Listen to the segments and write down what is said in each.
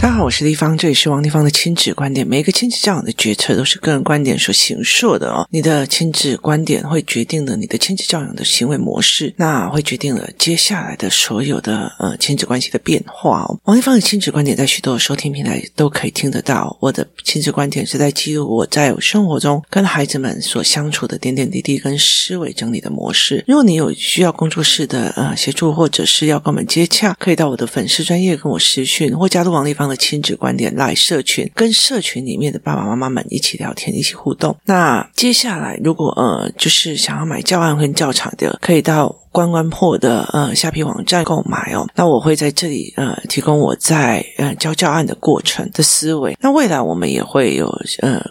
大家好，我是丽芳，这里是王丽芳的亲子观点。每一个亲子教养的决策都是个人观点所形塑的哦。你的亲子观点会决定了你的亲子教养的行为模式，那会决定了接下来的所有的呃亲子关系的变化哦。王丽芳的亲子观点在许多收听平台都可以听得到。我的亲子观点是在记录我在生活中跟孩子们所相处的点点滴滴跟思维整理的模式。如果你有需要工作室的呃协助，或者是要跟我们接洽，可以到我的粉丝专业跟我私讯，或加入王丽亲子观点来社群，跟社群里面的爸爸妈妈们一起聊天，一起互动。那接下来，如果呃，就是想要买教案跟教场的，可以到关关破的呃虾皮网站购买哦。那我会在这里呃提供我在呃教教案的过程的思维。那未来我们也会有呃。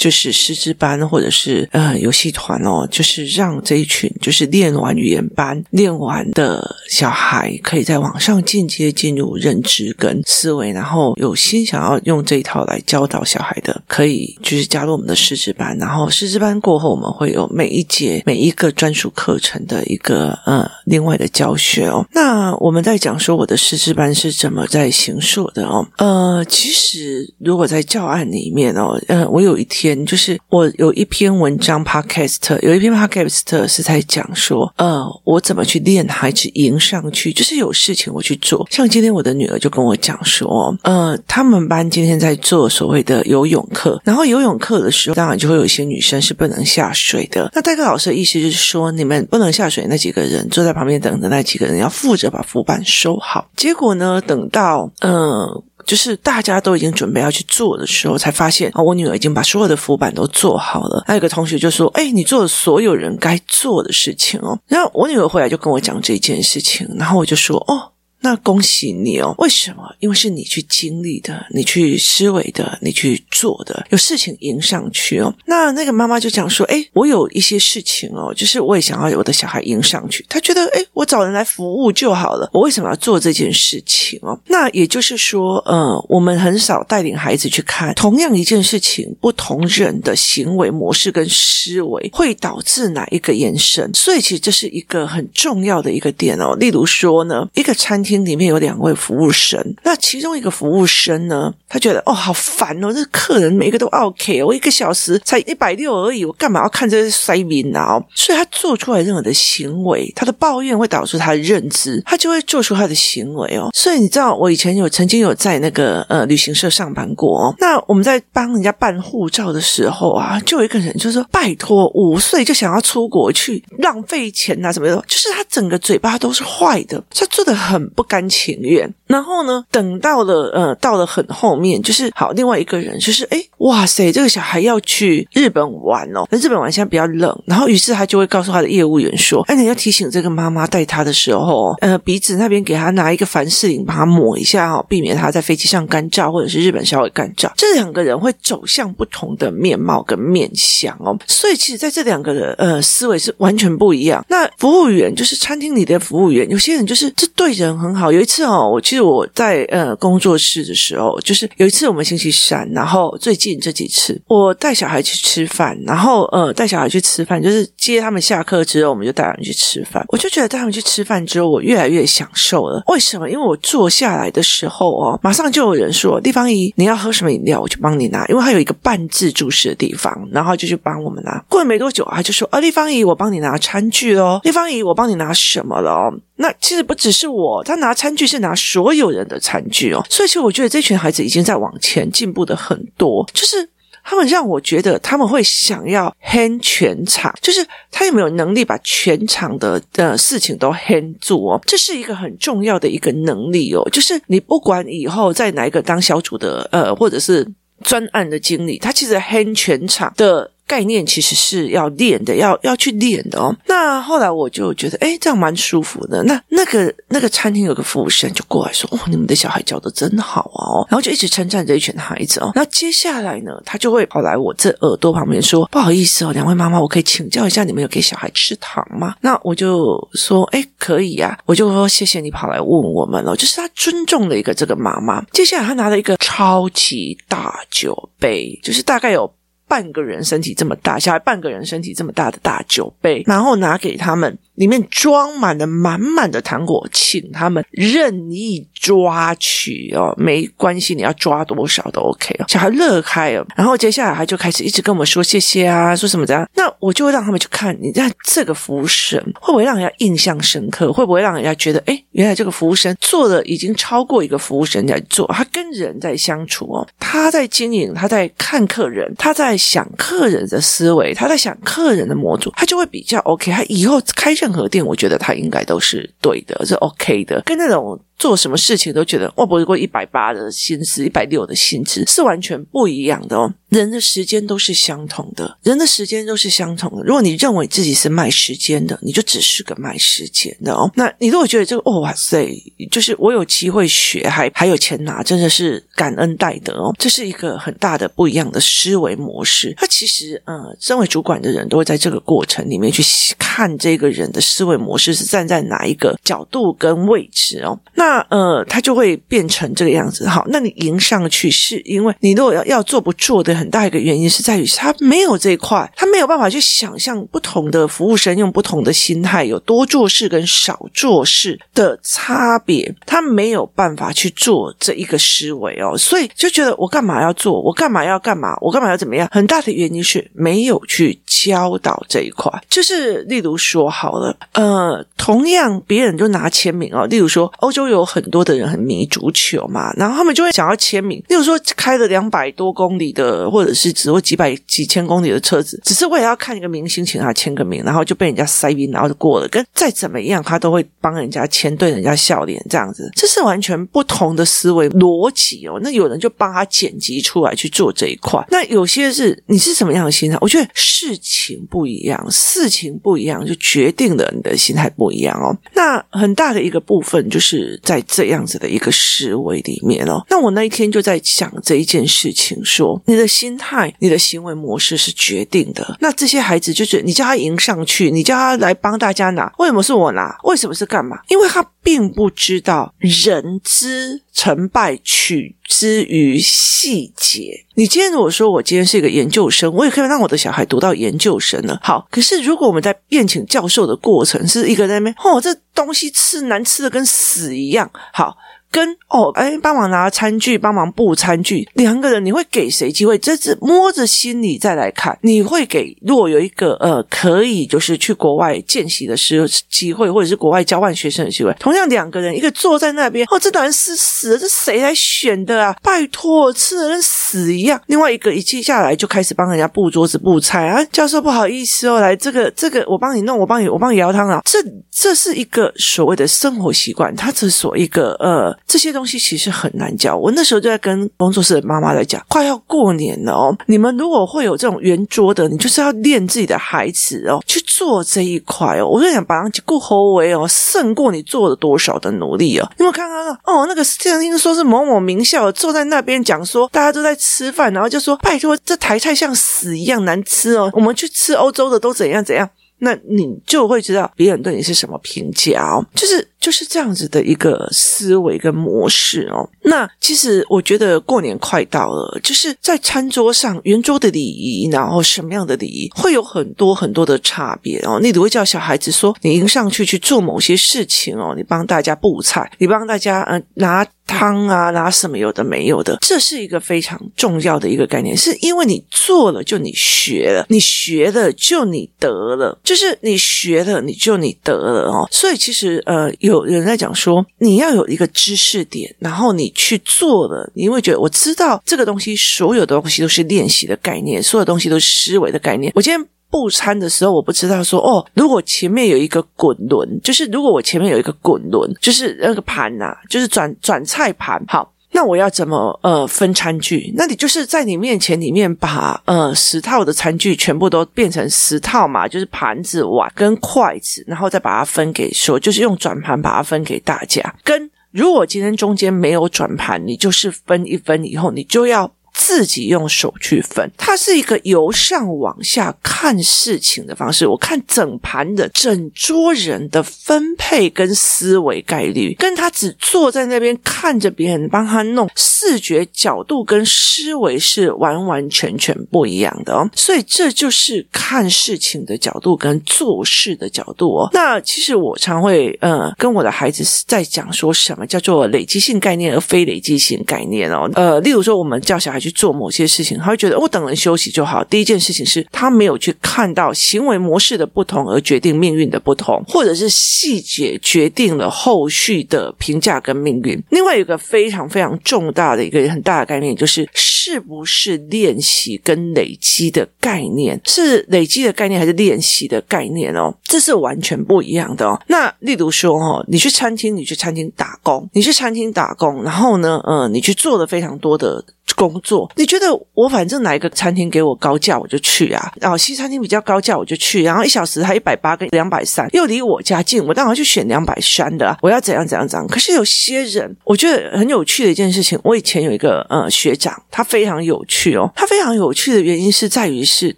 就是师资班或者是呃游戏团哦，就是让这一群就是练完语言班练完的小孩，可以在网上间接进入认知跟思维，然后有心想要用这一套来教导小孩的，可以就是加入我们的师资班。然后师资班过后，我们会有每一节每一个专属课程的一个呃另外的教学哦。那我们在讲说我的师资班是怎么在行塑的哦？呃，其实如果在教案里面哦，呃，我有一天。就是我有一篇文章，podcast 有一篇 podcast 是在讲说，呃，我怎么去练孩子迎上去，就是有事情我去做。像今天我的女儿就跟我讲说，呃，他们班今天在做所谓的游泳课，然后游泳课的时候，当然就会有一些女生是不能下水的。那代课老师的意思就是说，你们不能下水，那几个人坐在旁边等的那几个人要负责把浮板收好。结果呢，等到呃。就是大家都已经准备要去做的时候，才发现啊，我女儿已经把所有的浮板都做好了。还有个同学就说：“哎，你做了所有人该做的事情哦。”然后我女儿回来就跟我讲这件事情，然后我就说：“哦。”那恭喜你哦！为什么？因为是你去经历的，你去思维的，你去做的，有事情迎上去哦。那那个妈妈就讲说：“诶，我有一些事情哦，就是我也想要有我的小孩迎上去。她觉得，诶，我找人来服务就好了，我为什么要做这件事情哦？那也就是说，呃，我们很少带领孩子去看同样一件事情，不同人的行为模式跟思维会导致哪一个延伸。所以，其实这是一个很重要的一个点哦。例如说呢，一个餐厅。厅里面有两位服务生，那其中一个服务生呢，他觉得哦，好烦哦，这客人每一个都 OK，我一个小时才一百六而已，我干嘛要看这些塞宾啊？所以他做出来任何的行为，他的抱怨会导致他的认知，他就会做出他的行为哦。所以你知道，我以前有曾经有在那个呃旅行社上班过哦。那我们在帮人家办护照的时候啊，就有一个人就说：“拜托，五岁就想要出国去浪费钱啊什么的，就是他整个嘴巴都是坏的，他做的很。”不甘情愿，然后呢，等到了呃，到了很后面，就是好，另外一个人就是哎，哇塞，这个小孩要去日本玩哦，那日本玩现在比较冷，然后于是他就会告诉他的业务员说，哎，你要提醒这个妈妈带他的时候，呃，鼻子那边给他拿一个凡士林，把他抹一下哦，避免他在飞机上干燥，或者是日本稍微干燥。这两个人会走向不同的面貌跟面相哦，所以其实在这两个人呃思维是完全不一样。那服务员就是餐厅里的服务员，有些人就是这对人很。很好，有一次哦，我记得我在呃工作室的时候，就是有一次我们星期三，然后最近这几次我带小孩去吃饭，然后呃带小孩去吃饭，就是接他们下课之后，我们就带他们去吃饭。我就觉得带他们去吃饭之后，我越来越享受了。为什么？因为我坐下来的时候哦，马上就有人说：“丽芳姨，你要喝什么饮料？我就帮你拿。”因为他有一个半自助式的地方，然后就去帮我们拿。过了没多久，他就说：“啊，丽芳姨，我帮你拿餐具喽。丽芳姨，我帮你拿什么了？”那其实不只是我，他拿餐具是拿所有人的餐具哦，所以其实我觉得这群孩子已经在往前进步的很多，就是他们让我觉得他们会想要 hand 全场，就是他有没有能力把全场的的事情都 hand 住哦，这是一个很重要的一个能力哦，就是你不管以后在哪一个当小组的呃，或者是专案的经理，他其实 hand 全场的。概念其实是要练的，要要去练的哦。那后来我就觉得，哎，这样蛮舒服的。那那个那个餐厅有个服务生就过来说：“哦，你们的小孩教的真好哦。”然后就一直称赞这一群孩子哦。那接下来呢，他就会跑来我这耳朵旁边说：“不好意思哦，两位妈妈，我可以请教一下，你们有给小孩吃糖吗？”那我就说：“哎，可以呀。”我就说：“谢谢你跑来问我们了。”就是他尊重了一个这个妈妈。接下来他拿了一个超级大酒杯，就是大概有。半个人身体这么大，小孩半个人身体这么大的大酒杯，然后拿给他们里面装满了满满的糖果，请他们任意抓取哦，没关系，你要抓多少都 OK 哦。小孩乐开了，然后接下来他就开始一直跟我们说谢谢啊，说什么的，那我就会让他们去看，你看这个服务生会不会让人家印象深刻？会不会让人家觉得，哎，原来这个服务生做的已经超过一个服务生在做，他跟人在相处哦，他在经营，他在看客人，他在想客人的思维，他在想客人的模组，他就会比较 OK。他以后开任任何店，我觉得他应该都是对的，是 OK 的，跟那种。做什么事情都觉得哇，不过一百八的薪资，一百六的薪资是完全不一样的哦。人的时间都是相同的，人的时间都是相同的。如果你认为自己是卖时间的，你就只是个卖时间的哦。那你如果觉得这个哦哇塞，就是我有机会学，还还有钱拿，真的是感恩戴德哦。这是一个很大的不一样的思维模式。他其实呃，身为主管的人都会在这个过程里面去看这个人的思维模式是站在哪一个角度跟位置哦。那那呃，他就会变成这个样子。好，那你迎上去，是因为你如果要要做不做的很大一个原因是在于他没有这一块，他没有办法去想象不同的服务生用不同的心态，有多做事跟少做事的差别，他没有办法去做这一个思维哦，所以就觉得我干嘛要做，我干嘛要干嘛，我干嘛要怎么样？很大的原因是没有去教导这一块。就是例如说好了，呃，同样别人就拿签名哦，例如说欧洲有。有很多的人很迷足球嘛，然后他们就会想要签名。例如说，开了两百多公里的，或者是只会几百几千公里的车子，只是为了要看一个明星，请他签个名，然后就被人家塞名，然后就过了。跟再怎么样，他都会帮人家签，对人家笑脸这样子，这是完全不同的思维逻辑哦。那有人就帮他剪辑出来去做这一块，那有些是你是什么样的心态？我觉得事情不一样，事情不一样，就决定了你的心态不一样哦。那很大的一个部分就是。在这样子的一个思维里面哦，那我那一天就在想这一件事情说，说你的心态、你的行为模式是决定的。那这些孩子就是你叫他迎上去，你叫他来帮大家拿，为什么是我拿？为什么是干嘛？因为他并不知道人知成败取之于细节。你今天如果说我今天是一个研究生，我也可以让我的小孩读到研究生了。好，可是如果我们在宴请教授的过程是一个在那边，哦，这东西吃难吃的跟死一样。好。跟哦，哎，帮忙拿餐具，帮忙布餐具，两个人你会给谁机会？这是摸着心里再来看，你会给。如果有一个呃，可以就是去国外见习的时候机会，或者是国外交换学生的机会，同样两个人，一个坐在那边，哦，这男人是死了，这谁来选的啊？拜托，吃的跟死一样。另外一个一气下来就开始帮人家布桌子、布菜啊，教授不好意思哦，来这个这个我帮你弄，我帮你我帮你舀汤啊。这这是一个所谓的生活习惯，它只说一个呃。这些东西其实很难教。我那时候就在跟工作室的妈妈在讲，快要过年了哦，你们如果会有这种圆桌的，你就是要练自己的孩子哦，去做这一块哦。我就想把它顾好为哦，胜过你做了多少的努力哦。你有没有看哦，那个现在听说是某某名校坐在那边讲说，大家都在吃饭，然后就说拜托，这台菜像屎一样难吃哦，我们去吃欧洲的都怎样怎样。那你就会知道别人对你是什么评价哦，就是就是这样子的一个思维跟模式哦。那其实我觉得过年快到了，就是在餐桌上圆桌的礼仪，然后什么样的礼仪会有很多很多的差别哦。你都会叫小孩子说，你迎上去去做某些事情哦，你帮大家布菜，你帮大家嗯、呃、拿。汤啊，拿什么有的没有的，这是一个非常重要的一个概念，是因为你做了就你学了，你学了就你得了，就是你学了你就你得了哦。所以其实呃，有有人在讲说，你要有一个知识点，然后你去做了，你会觉得我知道这个东西，所有的东西都是练习的概念，所有东西都是思维的概念。我今天。布餐的时候，我不知道说哦，如果前面有一个滚轮，就是如果我前面有一个滚轮，就是那个盘呐、就是转转菜盘，好，那我要怎么呃分餐具？那你就是在你面前里面把呃十套的餐具全部都变成十套嘛，就是盘子、碗跟筷子，然后再把它分给说，就是用转盘把它分给大家。跟如果今天中间没有转盘，你就是分一分以后，你就要。自己用手去分，它是一个由上往下看事情的方式。我看整盘的整桌人的分配跟思维概率，跟他只坐在那边看着别人帮他弄，视觉角度跟思维是完完全全不一样的哦。所以这就是看事情的角度跟做事的角度哦。那其实我常会呃跟我的孩子在讲说什么叫做累积性概念而非累积性概念哦。呃，例如说我们叫小孩去做某些事情，他会觉得我等人休息就好。第一件事情是他没有去看到行为模式的不同而决定命运的不同，或者是细节决定了后续的评价跟命运。另外有一个非常非常重大的一个很大的概念，就是是不是练习跟累积的概念，是累积的概念还是练习的概念哦？这是完全不一样的哦。那例如说哦，你去餐厅，你去餐厅打工，你去餐厅打工，然后呢，呃，你去做了非常多的。工作，你觉得我反正哪一个餐厅给我高价我就去啊，然后西餐厅比较高价我就去，然后一小时还一百八跟两百三，又离我家近，我当然去选两百三的。我要怎样怎样怎样。可是有些人，我觉得很有趣的一件事情，我以前有一个呃学长，他非常有趣哦，他非常有趣的原因是在于是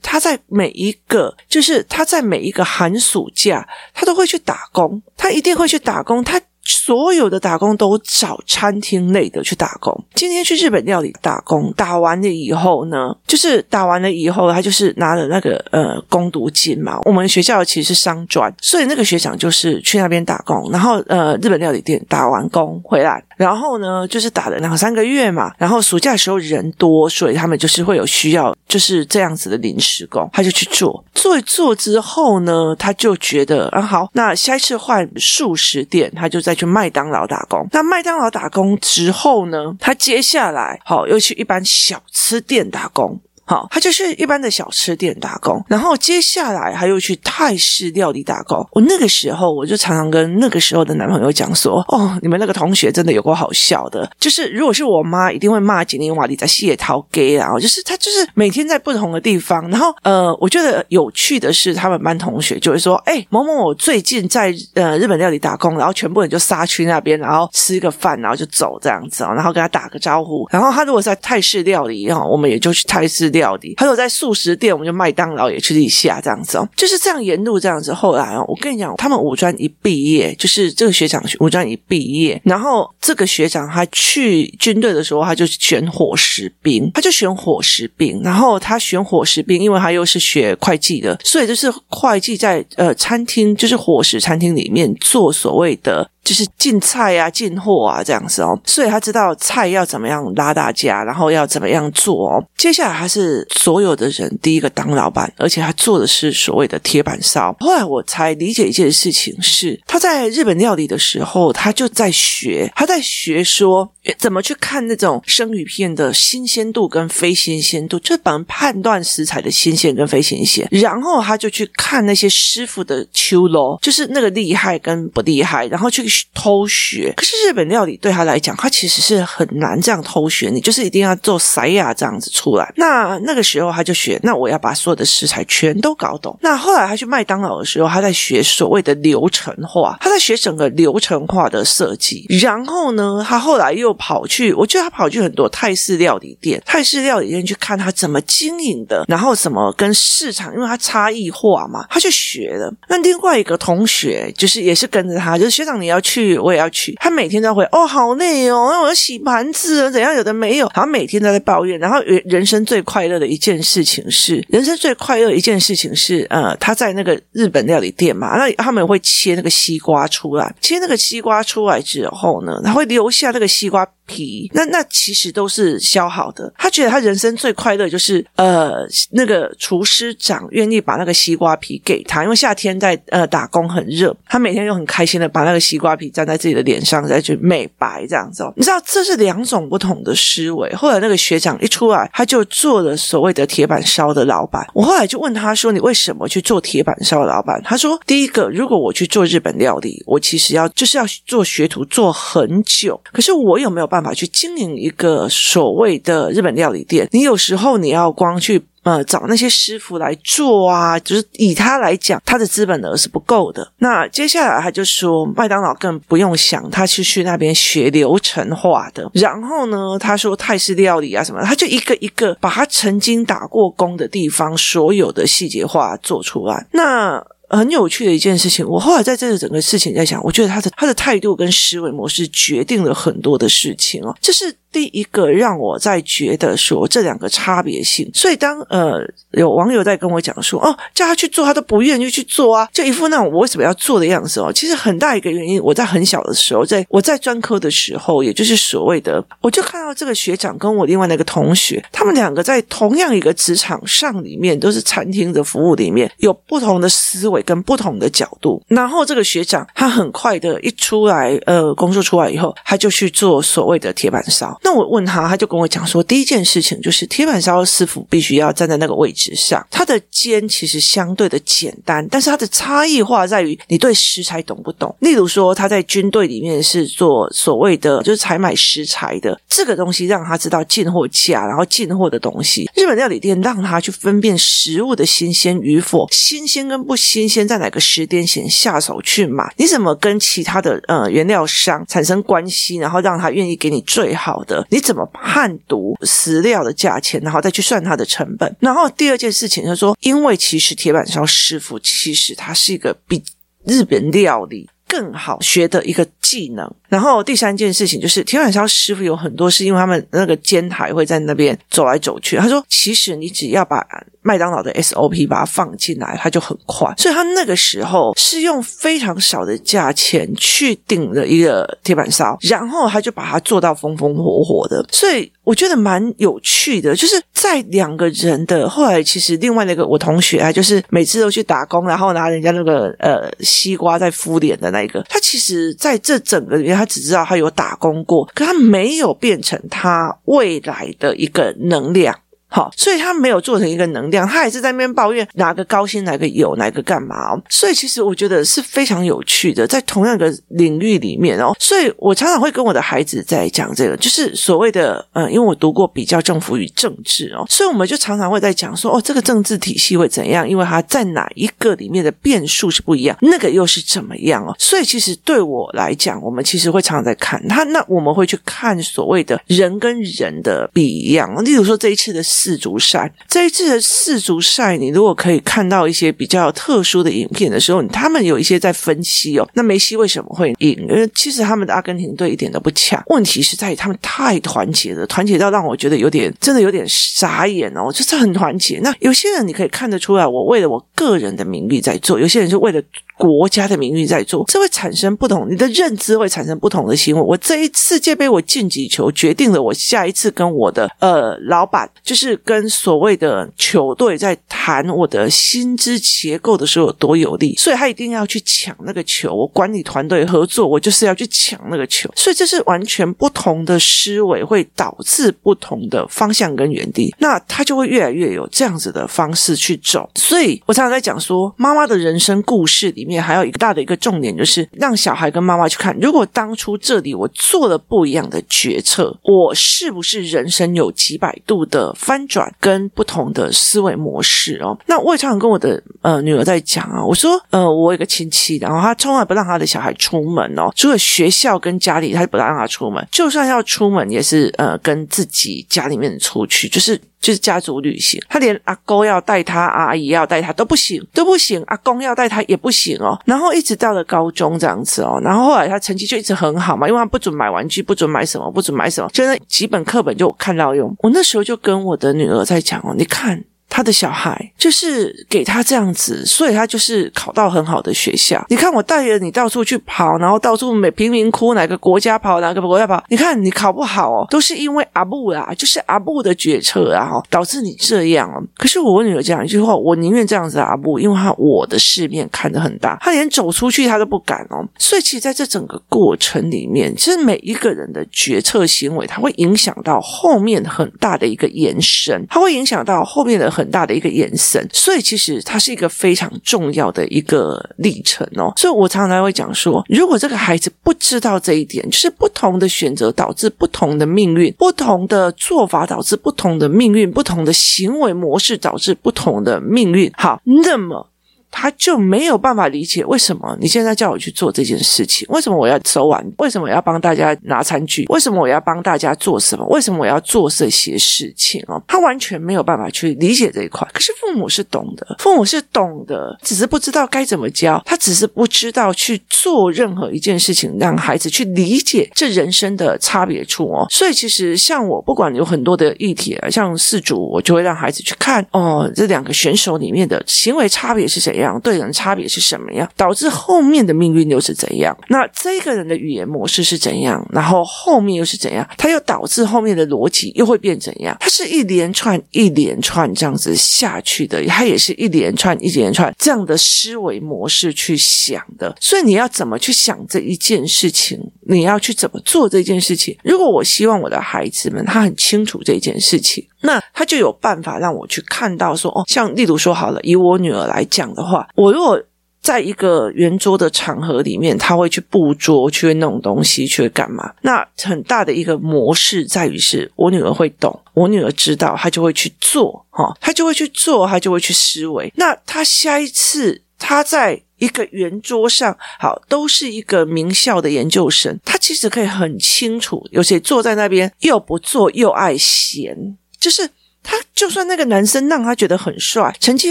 他在每一个就是他在每一个寒暑假，他都会去打工，他一定会去打工，他。所有的打工都找餐厅类的去打工。今天去日本料理打工，打完了以后呢，就是打完了以后，他就是拿了那个呃工读金嘛。我们学校其实是商专，所以那个学长就是去那边打工，然后呃日本料理店打完工回来，然后呢就是打了两三个月嘛。然后暑假的时候人多，所以他们就是会有需要，就是这样子的临时工，他就去做。做一做之后呢，他就觉得啊好，那下一次换素食店，他就。再去麦当劳打工，那麦当劳打工之后呢，他接下来好又去一般小吃店打工。好，他就是一般的小吃店打工，然后接下来他又去泰式料理打工。我那个时候我就常常跟那个时候的男朋友讲说：“哦，你们那个同学真的有够好笑的，就是如果是我妈，一定会骂吉尼瓦里在谢涛 gay 啊，就是他就是每天在不同的地方。然后呃，我觉得有趣的是，他们班同学就会说：哎，某某某最近在呃日本料理打工，然后全部人就杀去那边，然后吃个饭，然后就走这样子哦，然后跟他打个招呼。然后他如果在泰式料理，然后我们也就去泰式。料理，还有在素食店，我们就麦当劳也去一下这样子哦，就是这样沿路这样子。后来哦，我跟你讲，他们五专一毕业，就是这个学长五专一毕业，然后这个学长他去军队的时候，他就选伙食兵，他就选伙食兵，然后他选伙食兵，因为他又是学会计的，所以就是会计在呃餐厅，就是伙食餐厅里面做所谓的。就是进菜啊，进货啊，这样子哦，所以他知道菜要怎么样拉大家，然后要怎么样做哦。接下来他是所有的人第一个当老板，而且他做的是所谓的铁板烧。后来我才理解一件事情是，他在日本料理的时候，他就在学，他在学说怎么去看那种生鱼片的新鲜度跟非新鲜度，就本判断食材的新鲜跟非新鲜。然后他就去看那些师傅的秋楼，就是那个厉害跟不厉害，然后去。偷学，可是日本料理对他来讲，他其实是很难这样偷学。你就是一定要做塞亚这样子出来。那那个时候他就学，那我要把所有的食材全都搞懂。那后来他去麦当劳的时候，他在学所谓的流程化，他在学整个流程化的设计。然后呢，他后来又跑去，我觉得他跑去很多泰式料理店，泰式料理店去看他怎么经营的，然后怎么跟市场，因为他差异化嘛，他去学了。那另外一个同学就是也是跟着他，就是学长你要。去我也要去，他每天都会哦，好累哦，那我要洗盘子，怎样有的没有，然后每天都在抱怨。然后人人生最快乐的一件事情是，人生最快乐一件事情是，呃，他在那个日本料理店嘛，那他们会切那个西瓜出来，切那个西瓜出来之后呢，他会留下那个西瓜。皮那那其实都是消耗的。他觉得他人生最快乐就是呃那个厨师长愿意把那个西瓜皮给他，因为夏天在呃打工很热，他每天就很开心的把那个西瓜皮粘在自己的脸上再去美白这样子。你知道这是两种不同的思维。后来那个学长一出来，他就做了所谓的铁板烧的老板。我后来就问他说：“你为什么去做铁板烧的老板？”他说：“第一个，如果我去做日本料理，我其实要就是要做学徒做很久，可是我有没有办法？”去经营一个所谓的日本料理店，你有时候你要光去。呃找那些师傅来做啊，就是以他来讲，他的资本额是不够的。那接下来他就说，麦当劳更不用想，他是去那边学流程化的。然后呢，他说泰式料理啊什么，他就一个一个把他曾经打过工的地方所有的细节化做出来。那很有趣的一件事情，我后来在这个整个事情在想，我觉得他的他的态度跟思维模式决定了很多的事情哦，就是。第一个让我在觉得说这两个差别性，所以当呃有网友在跟我讲说哦，叫他去做，他都不愿意去做啊，就一副那种我为什么要做的样子哦。其实很大一个原因，我在很小的时候，在我在专科的时候，也就是所谓的，我就看到这个学长跟我另外那个同学，他们两个在同样一个职场上里面，都是餐厅的服务里面，有不同的思维跟不同的角度。然后这个学长他很快的一出来，呃，工作出来以后，他就去做所谓的铁板烧。那我问他，他就跟我讲说，第一件事情就是铁板烧师傅必须要站在那个位置上，他的煎其实相对的简单，但是它的差异化在于你对食材懂不懂。例如说，他在军队里面是做所谓的就是采买食材的，这个东西让他知道进货价，然后进货的东西。日本料理店让他去分辨食物的新鲜与否，新鲜跟不新鲜，在哪个时间先下手去买，你怎么跟其他的呃原料商产生关系，然后让他愿意给你最好的，你怎么判读食料的价钱，然后再去算它的成本。然后第二件事情就是说，因为其实铁板烧师傅其实他是一个比日本料理更好学的一个技能。然后第三件事情就是，铁板烧师傅有很多是因为他们那个煎台会在那边走来走去。他说，其实你只要把麦当劳的 SOP 把它放进来，它就很快。所以他那个时候是用非常少的价钱去顶了一个铁板烧，然后他就把它做到风风火火的。所以我觉得蛮有趣的，就是在两个人的后来，其实另外那个我同学啊，就是每次都去打工，然后拿人家那个呃西瓜在敷脸的那个，他其实在这整个里面。他只知道他有打工过，可他没有变成他未来的一个能量。好，所以他没有做成一个能量，他还是在那边抱怨哪个高薪，哪个有，哪个干嘛哦。所以其实我觉得是非常有趣的，在同样一个领域里面哦。所以我常常会跟我的孩子在讲这个，就是所谓的嗯，因为我读过比较政府与政治哦，所以我们就常常会在讲说哦，这个政治体系会怎样？因为它在哪一个里面的变数是不一样，那个又是怎么样哦？所以其实对我来讲，我们其实会常常在看他，那我们会去看所谓的人跟人的不一样。例如说这一次的。世足赛，这一次的世足赛，你如果可以看到一些比较特殊的影片的时候，他们有一些在分析哦。那梅西为什么会赢？因为其实他们的阿根廷队一点都不强，问题是在于他们太团结了，团结到让我觉得有点真的有点傻眼哦，就是很团结。那有些人你可以看得出来，我为了我个人的名誉在做；有些人是为了国家的名誉在做，这会产生不同，你的认知会产生不同的行为。我这一次世界杯我进几球，决定了我下一次跟我的呃老板就是。跟所谓的球队在谈我的薪资结构的时候有多有利，所以他一定要去抢那个球。我管理团队合作，我就是要去抢那个球。所以这是完全不同的思维，会导致不同的方向跟原地。那他就会越来越有这样子的方式去走。所以我常常在讲说，妈妈的人生故事里面也还有一个大的一个重点，就是让小孩跟妈妈去看，如果当初这里我做了不一样的决策，我是不是人生有几百度的翻转跟不同的思维模式哦，那我也常常跟我的呃女儿在讲啊，我说呃我有个亲戚，然后他从来不让他的小孩出门哦，除了学校跟家里，他就不让他出门，就算要出门也是呃跟自己家里面出去，就是就是家族旅行，他连阿公要带他，阿姨要带他都不行，都不行，阿公要带他也不行哦，然后一直到了高中这样子哦，然后后来他成绩就一直很好嘛，因为他不准买玩具，不准买什么，不准买什么，就那几本课本就看到用，我那时候就跟我的女儿在讲哦，你看。他的小孩就是给他这样子，所以他就是考到很好的学校。你看，我带着你到处去跑，然后到处每贫民窟哪个国家跑，哪个国家跑。你看你考不好哦，都是因为阿布啦，就是阿布的决策啊，导致你这样哦。可是我女儿讲一句话，我宁愿这样子阿布，因为他我的世面看得很大，他连走出去他都不敢哦。所以其实在这整个过程里面，其实每一个人的决策行为，它会影响到后面很大的一个延伸，它会影响到后面的很。很大的一个延伸，所以其实它是一个非常重要的一个历程哦。所以我常常会讲说，如果这个孩子不知道这一点，就是不同的选择导致不同的命运，不同的做法导致不同的命运，不同的行为模式导致不同的命运。好，那么。他就没有办法理解为什么你现在叫我去做这件事情？为什么我要收碗？为什么我要帮大家拿餐具？为什么我要帮大家做什么？为什么我要做这些事情？哦，他完全没有办法去理解这一块。可是父母是懂的，父母是懂的，只是不知道该怎么教。他只是不知道去做任何一件事情，让孩子去理解这人生的差别处哦。所以其实像我，不管有很多的议题，像四组，我就会让孩子去看哦，这两个选手里面的行为差别是谁样。对人差别是什么样，导致后面的命运又是怎样？那这个人的语言模式是怎样？然后后面又是怎样？他又导致后面的逻辑又会变怎样？它是一连串一连串这样子下去的，它也是一连串一连串这样的思维模式去想的。所以你要怎么去想这一件事情？你要去怎么做这件事情？如果我希望我的孩子们他很清楚这件事情。那他就有办法让我去看到说，哦，像例如说好了，以我女儿来讲的话，我如果在一个圆桌的场合里面，他会去布桌，去弄东西，去干嘛？那很大的一个模式在于是，我女儿会懂，我女儿知道，她就会去做，哈，她就会去做，她就会去思维。那她下一次，她在一个圆桌上，好，都是一个名校的研究生，她其实可以很清楚，有谁坐在那边又不做又爱闲。就是他，就算那个男生让他觉得很帅，成绩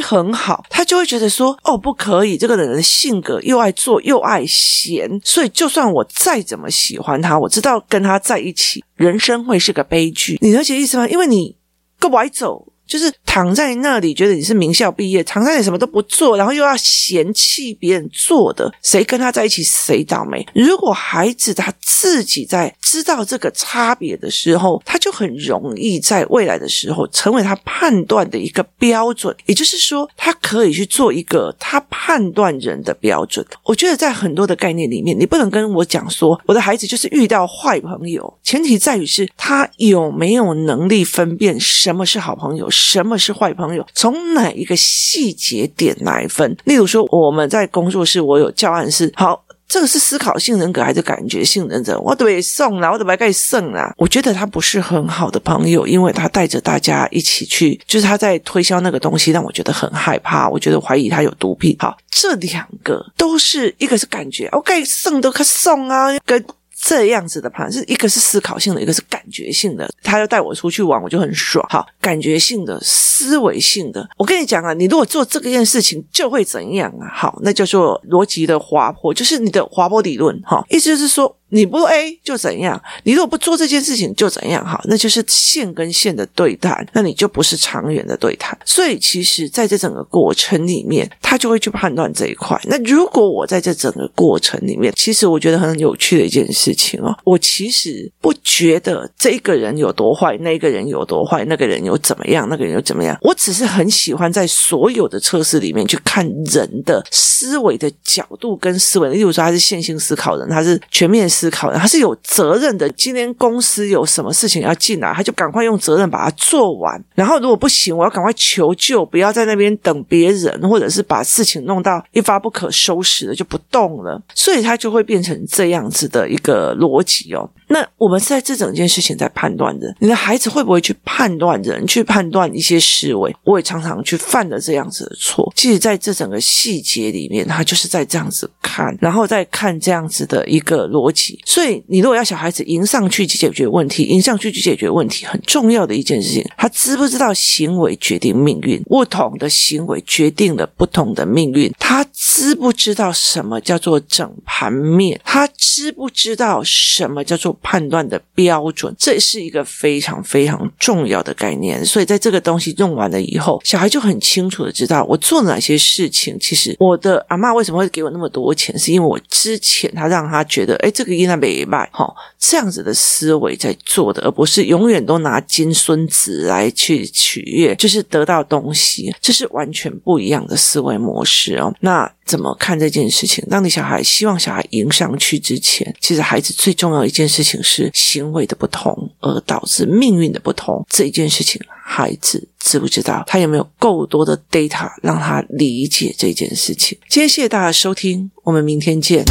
很好，他就会觉得说：“哦，不可以，这个人的性格又爱做又爱闲，所以就算我再怎么喜欢他，我知道跟他在一起，人生会是个悲剧。”你了解意思吗？因为你个歪走。就是躺在那里，觉得你是名校毕业，躺在那里什么都不做，然后又要嫌弃别人做的，谁跟他在一起谁倒霉。如果孩子他自己在知道这个差别的时候，他就很容易在未来的时候成为他判断的一个标准。也就是说，他可以去做一个他判断人的标准。我觉得在很多的概念里面，你不能跟我讲说我的孩子就是遇到坏朋友，前提在于是他有没有能力分辨什么是好朋友。什么是坏朋友？从哪一个细节点来分？例如说，我们在工作室，我有教案是好，这个是思考性人格还是感觉性人格？我得送啦，我都不该送啦。我觉得他不是很好的朋友，因为他带着大家一起去，就是他在推销那个东西，让我觉得很害怕。我觉得怀疑他有毒品。好，这两个都是一个是感觉，我该送都可送啊，跟。这样子的盘是一个是思考性的，一个是感觉性的。他要带我出去玩，我就很爽。好，感觉性的、思维性的。我跟你讲啊，你如果做这个件事情，就会怎样啊？好，那叫做逻辑的滑坡，就是你的滑坡理论。哈，意思就是说。你不 A 就怎样？你如果不做这件事情就怎样？好，那就是线跟线的对谈，那你就不是长远的对谈。所以，其实在这整个过程里面，他就会去判断这一块。那如果我在这整个过程里面，其实我觉得很有趣的一件事情哦，我其实不觉得这个人有多坏，那个人有多坏，那个人有怎么样，那个人有怎么样。我只是很喜欢在所有的测试里面去看人的思维的角度跟思维。例如说，他是线性思考人，他是全面思。思考的，他是有责任的。今天公司有什么事情要进来，他就赶快用责任把它做完。然后如果不行，我要赶快求救，不要在那边等别人，或者是把事情弄到一发不可收拾的就不动了。所以他就会变成这样子的一个逻辑哦。那我们在这整件事情在判断的，你的孩子会不会去判断人，去判断一些思维？我也常常去犯了这样子的错。其实，在这整个细节里面，他就是在这样子看，然后再看这样子的一个逻辑。所以，你如果要小孩子迎上去去解决问题，迎上去去解决问题，很重要的一件事情，他知不知道行为决定命运？不同的行为决定了不同的命运。他知不知道什么叫做整盘面？他知不知道什么叫做判断的标准？这是一个非常非常重要的概念。所以，在这个东西用完了以后，小孩就很清楚的知道我做哪些事情。其实，我的阿嬷为什么会给我那么多钱？是因为我之前他让他觉得，哎，这个应该。没卖，哈，这样子的思维在做的，而不是永远都拿金孙子来去取悦，就是得到东西，这是完全不一样的思维模式哦。那怎么看这件事情？当你小孩希望小孩迎上去之前，其实孩子最重要一件事情。情是行为的不同而导致命运的不同，这件事情孩子知不知道？他有没有够多的 data 让他理解这件事情？今天谢谢大家收听，我们明天见。